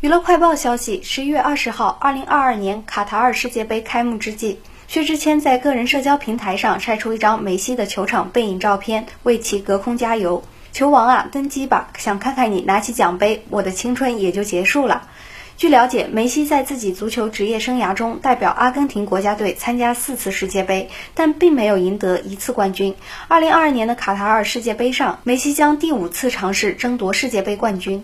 娱乐快报消息十一月二十号二零二二年卡塔尔世界杯开幕之际薛之谦在个人社交平台上晒出一张梅西的球场背影照片为其隔空加油。球王啊登基吧想看看你拿起奖杯我的青春也就结束了。据了解梅西在自己足球职业生涯中代表阿根廷国家队参加四次世界杯但并没有赢得一次冠军。二零二二年的卡塔尔世界杯上梅西将第五次尝试争夺世界杯冠军。